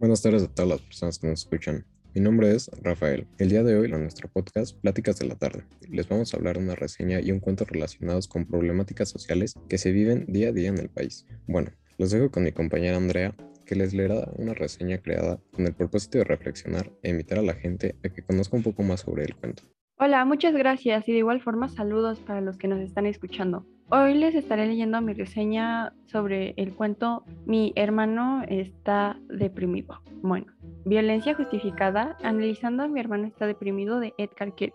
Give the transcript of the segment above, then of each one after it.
Buenas tardes a todas las personas que nos escuchan. Mi nombre es Rafael. El día de hoy en nuestro podcast Pláticas de la Tarde les vamos a hablar de una reseña y un cuento relacionados con problemáticas sociales que se viven día a día en el país. Bueno, los dejo con mi compañera Andrea que les leerá una reseña creada con el propósito de reflexionar e invitar a la gente a que conozca un poco más sobre el cuento. Hola, muchas gracias y de igual forma saludos para los que nos están escuchando. Hoy les estaré leyendo mi reseña sobre el cuento Mi hermano está deprimido. Bueno, Violencia justificada, analizando a mi hermano está deprimido de Edgar Keret.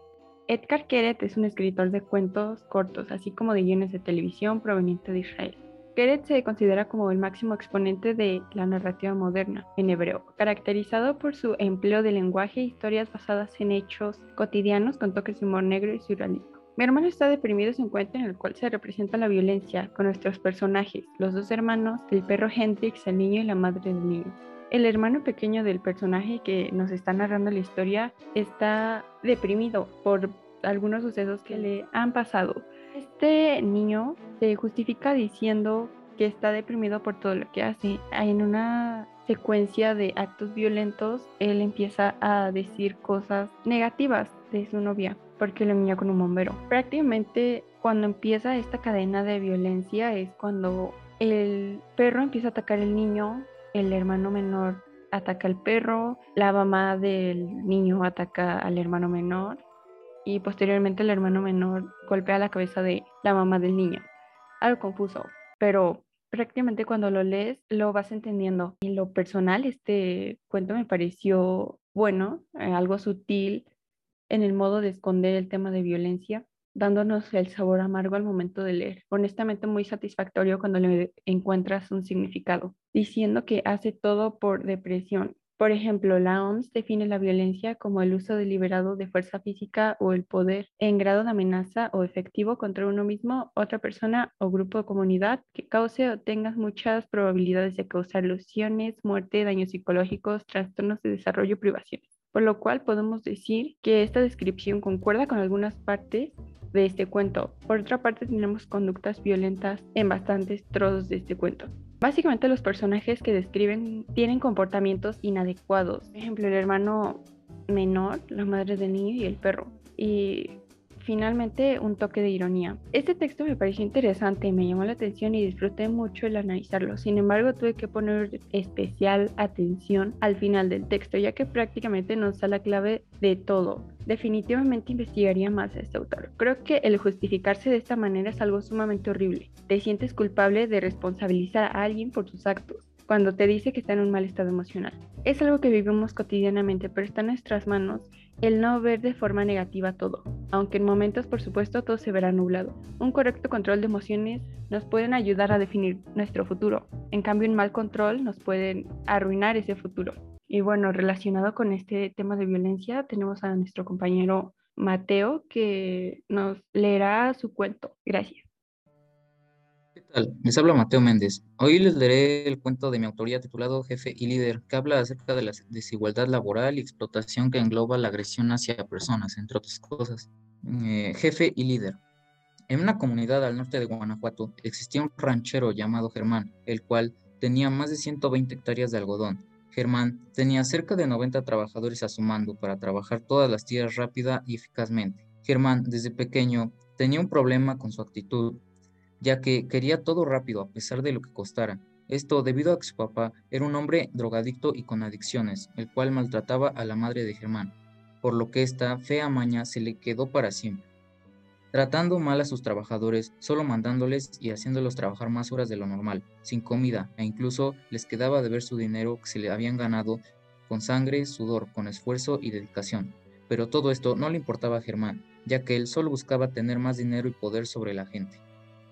Edgar Keret es un escritor de cuentos cortos, así como de guiones de televisión proveniente de Israel. Keret se considera como el máximo exponente de la narrativa moderna en hebreo, caracterizado por su empleo de lenguaje e historias basadas en hechos cotidianos con toques de humor negro y surrealismo. Mi hermano está deprimido es un cuento en el cual se representa la violencia con nuestros personajes, los dos hermanos, el perro Hendrix, el niño y la madre del niño. El hermano pequeño del personaje que nos está narrando la historia está deprimido por algunos sucesos que le han pasado este niño se justifica diciendo que está deprimido por todo lo que hace. En una secuencia de actos violentos, él empieza a decir cosas negativas de su novia porque lo engañó con un bombero. Prácticamente cuando empieza esta cadena de violencia es cuando el perro empieza a atacar al niño, el hermano menor ataca al perro, la mamá del niño ataca al hermano menor y posteriormente el hermano menor golpea la cabeza de la mamá del niño. Algo confuso, pero prácticamente cuando lo lees lo vas entendiendo. En lo personal, este cuento me pareció bueno, eh, algo sutil en el modo de esconder el tema de violencia, dándonos el sabor amargo al momento de leer. Honestamente muy satisfactorio cuando le encuentras un significado, diciendo que hace todo por depresión por ejemplo, la OMS define la violencia como el uso deliberado de fuerza física o el poder en grado de amenaza o efectivo contra uno mismo, otra persona o grupo de comunidad que cause o tenga muchas probabilidades de causar lesiones, muerte, daños psicológicos, trastornos de desarrollo privaciones. Por lo cual podemos decir que esta descripción concuerda con algunas partes de este cuento. Por otra parte, tenemos conductas violentas en bastantes trozos de este cuento. Básicamente los personajes que describen tienen comportamientos inadecuados. Por ejemplo, el hermano menor, la madre del niño y el perro. Y finalmente un toque de ironía. Este texto me pareció interesante, me llamó la atención y disfruté mucho el analizarlo. Sin embargo, tuve que poner especial atención al final del texto, ya que prácticamente nos da la clave de todo. Definitivamente investigaría más a este autor. Creo que el justificarse de esta manera es algo sumamente horrible. Te sientes culpable de responsabilizar a alguien por sus actos cuando te dice que está en un mal estado emocional. Es algo que vivimos cotidianamente, pero está en nuestras manos el no ver de forma negativa todo, aunque en momentos por supuesto todo se verá nublado. Un correcto control de emociones nos pueden ayudar a definir nuestro futuro, en cambio un mal control nos pueden arruinar ese futuro. Y bueno, relacionado con este tema de violencia, tenemos a nuestro compañero Mateo que nos leerá su cuento. Gracias. Les habla Mateo Méndez. Hoy les leeré el cuento de mi autoría titulado Jefe y Líder, que habla acerca de la desigualdad laboral y explotación que engloba la agresión hacia personas, entre otras cosas. Eh, jefe y Líder. En una comunidad al norte de Guanajuato existía un ranchero llamado Germán, el cual tenía más de 120 hectáreas de algodón. Germán tenía cerca de 90 trabajadores a su mando para trabajar todas las tierras rápida y eficazmente. Germán, desde pequeño, tenía un problema con su actitud ya que quería todo rápido a pesar de lo que costara. Esto debido a que su papá era un hombre drogadicto y con adicciones, el cual maltrataba a la madre de Germán, por lo que esta fea maña se le quedó para siempre. Tratando mal a sus trabajadores, solo mandándoles y haciéndolos trabajar más horas de lo normal, sin comida, e incluso les quedaba de ver su dinero que se le habían ganado con sangre, sudor, con esfuerzo y dedicación. Pero todo esto no le importaba a Germán, ya que él solo buscaba tener más dinero y poder sobre la gente.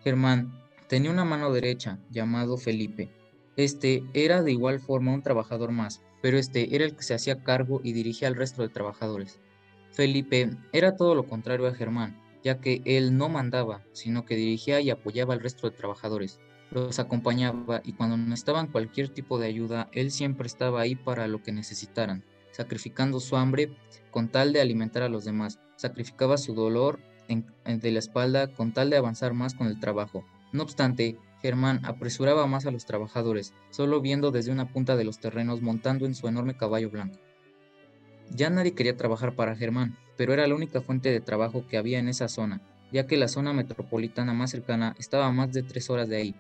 Germán tenía una mano derecha llamado Felipe. Este era de igual forma un trabajador más, pero este era el que se hacía cargo y dirigía al resto de trabajadores. Felipe era todo lo contrario a Germán, ya que él no mandaba, sino que dirigía y apoyaba al resto de trabajadores. Los acompañaba y cuando necesitaban cualquier tipo de ayuda, él siempre estaba ahí para lo que necesitaran, sacrificando su hambre con tal de alimentar a los demás. Sacrificaba su dolor de la espalda con tal de avanzar más con el trabajo. No obstante, Germán apresuraba más a los trabajadores, solo viendo desde una punta de los terrenos montando en su enorme caballo blanco. Ya nadie quería trabajar para Germán, pero era la única fuente de trabajo que había en esa zona, ya que la zona metropolitana más cercana estaba a más de tres horas de ahí.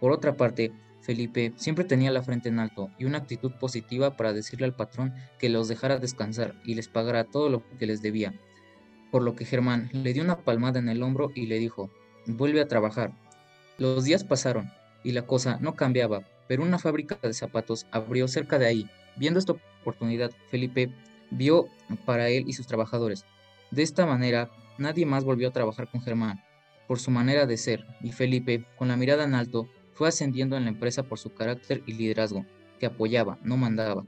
Por otra parte, Felipe siempre tenía la frente en alto y una actitud positiva para decirle al patrón que los dejara descansar y les pagara todo lo que les debía. Por lo que Germán le dio una palmada en el hombro y le dijo, vuelve a trabajar. Los días pasaron y la cosa no cambiaba, pero una fábrica de zapatos abrió cerca de ahí. Viendo esta oportunidad, Felipe vio para él y sus trabajadores. De esta manera, nadie más volvió a trabajar con Germán, por su manera de ser, y Felipe, con la mirada en alto, fue ascendiendo en la empresa por su carácter y liderazgo, que apoyaba, no mandaba.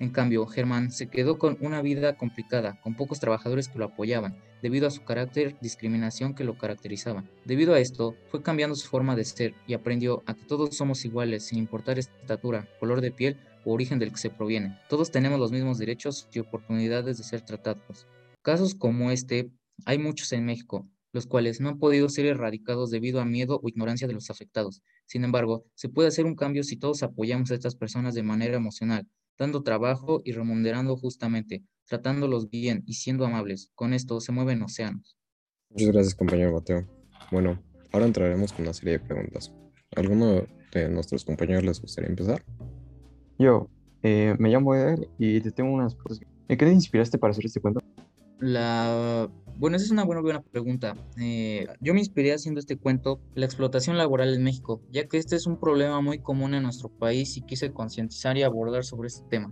En cambio, Germán se quedó con una vida complicada, con pocos trabajadores que lo apoyaban, debido a su carácter discriminación que lo caracterizaba. Debido a esto, fue cambiando su forma de ser y aprendió a que todos somos iguales sin importar estatura, color de piel o origen del que se proviene. Todos tenemos los mismos derechos y oportunidades de ser tratados. Casos como este hay muchos en México, los cuales no han podido ser erradicados debido a miedo o ignorancia de los afectados. Sin embargo, se puede hacer un cambio si todos apoyamos a estas personas de manera emocional, dando trabajo y remunerando justamente, tratándolos bien y siendo amables. Con esto se mueven océanos. Muchas gracias, compañero Mateo. Bueno, ahora entraremos con una serie de preguntas. ¿Alguno de nuestros compañeros les gustaría empezar? Yo, eh, me llamo Eder y te tengo unas cosas. ¿En qué te inspiraste para hacer este cuento? La... Bueno, esa es una buena, buena pregunta. Eh, yo me inspiré haciendo este cuento, la explotación laboral en México, ya que este es un problema muy común en nuestro país y quise concientizar y abordar sobre este tema.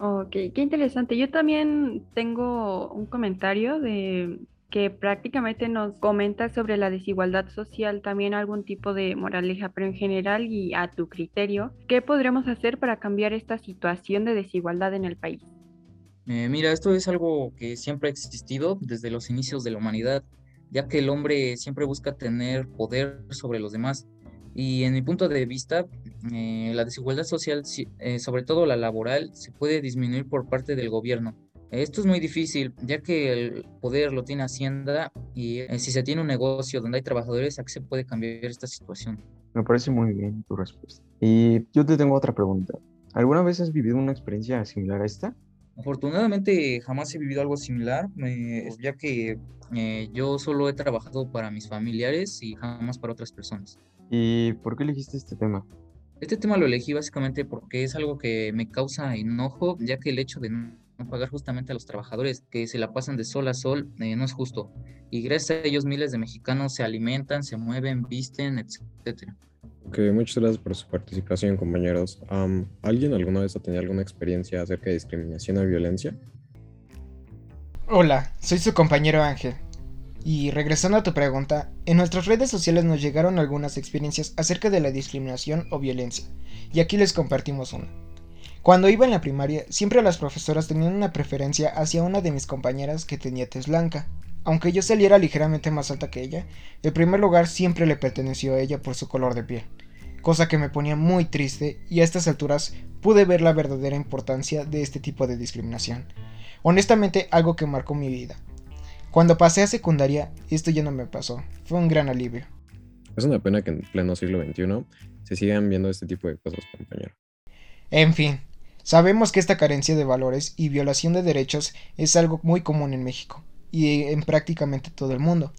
Ok, qué interesante. Yo también tengo un comentario de que prácticamente nos comenta sobre la desigualdad social, también algún tipo de moraleja, pero en general y a tu criterio, ¿qué podremos hacer para cambiar esta situación de desigualdad en el país? Eh, mira, esto es algo que siempre ha existido desde los inicios de la humanidad, ya que el hombre siempre busca tener poder sobre los demás. Y en mi punto de vista, eh, la desigualdad social, eh, sobre todo la laboral, se puede disminuir por parte del gobierno. Esto es muy difícil, ya que el poder lo tiene Hacienda y si se tiene un negocio donde hay trabajadores, se puede cambiar esta situación. Me parece muy bien tu respuesta. Y yo te tengo otra pregunta. ¿Alguna vez has vivido una experiencia similar a esta? Afortunadamente jamás he vivido algo similar, ya que eh, yo solo he trabajado para mis familiares y jamás para otras personas. ¿Y por qué elegiste este tema? Este tema lo elegí básicamente porque es algo que me causa enojo, ya que el hecho de no pagar justamente a los trabajadores que se la pasan de sol a sol eh, no es justo. Y gracias a ellos miles de mexicanos se alimentan, se mueven, visten, etcétera. Ok, muchas gracias por su participación, compañeros. ¿Alguien alguna vez ha tenido alguna experiencia acerca de discriminación o violencia? Hola, soy su compañero Ángel. Y regresando a tu pregunta, en nuestras redes sociales nos llegaron algunas experiencias acerca de la discriminación o violencia, y aquí les compartimos una. Cuando iba en la primaria, siempre las profesoras tenían una preferencia hacia una de mis compañeras que tenía tez blanca, aunque yo saliera ligeramente más alta que ella, el primer lugar siempre le perteneció a ella por su color de piel, cosa que me ponía muy triste y a estas alturas pude ver la verdadera importancia de este tipo de discriminación. Honestamente, algo que marcó mi vida. Cuando pasé a secundaria, esto ya no me pasó. Fue un gran alivio. Es una pena que en pleno siglo XXI se sigan viendo este tipo de cosas, compañero. En fin, sabemos que esta carencia de valores y violación de derechos es algo muy común en México y en prácticamente todo el mundo.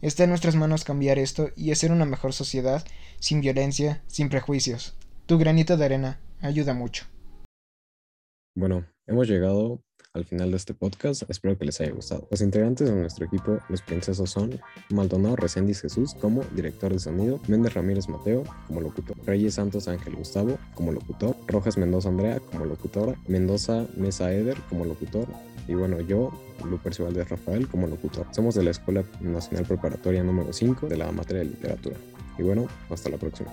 Está en nuestras manos cambiar esto y hacer una mejor sociedad sin violencia, sin prejuicios. Tu granito de arena ayuda mucho. Bueno, hemos llegado al final de este podcast. Espero que les haya gustado. Los integrantes de nuestro equipo, los princesos son Maldonado Reséndiz Jesús como director de sonido, Méndez Ramírez Mateo como locutor, Reyes Santos Ángel Gustavo como locutor, Rojas Mendoza Andrea como locutora, Mendoza Mesa Eder como locutor, y bueno, yo, Luper de Rafael, como locutor. Somos de la Escuela Nacional Preparatoria número 5 de la materia de literatura. Y bueno, hasta la próxima.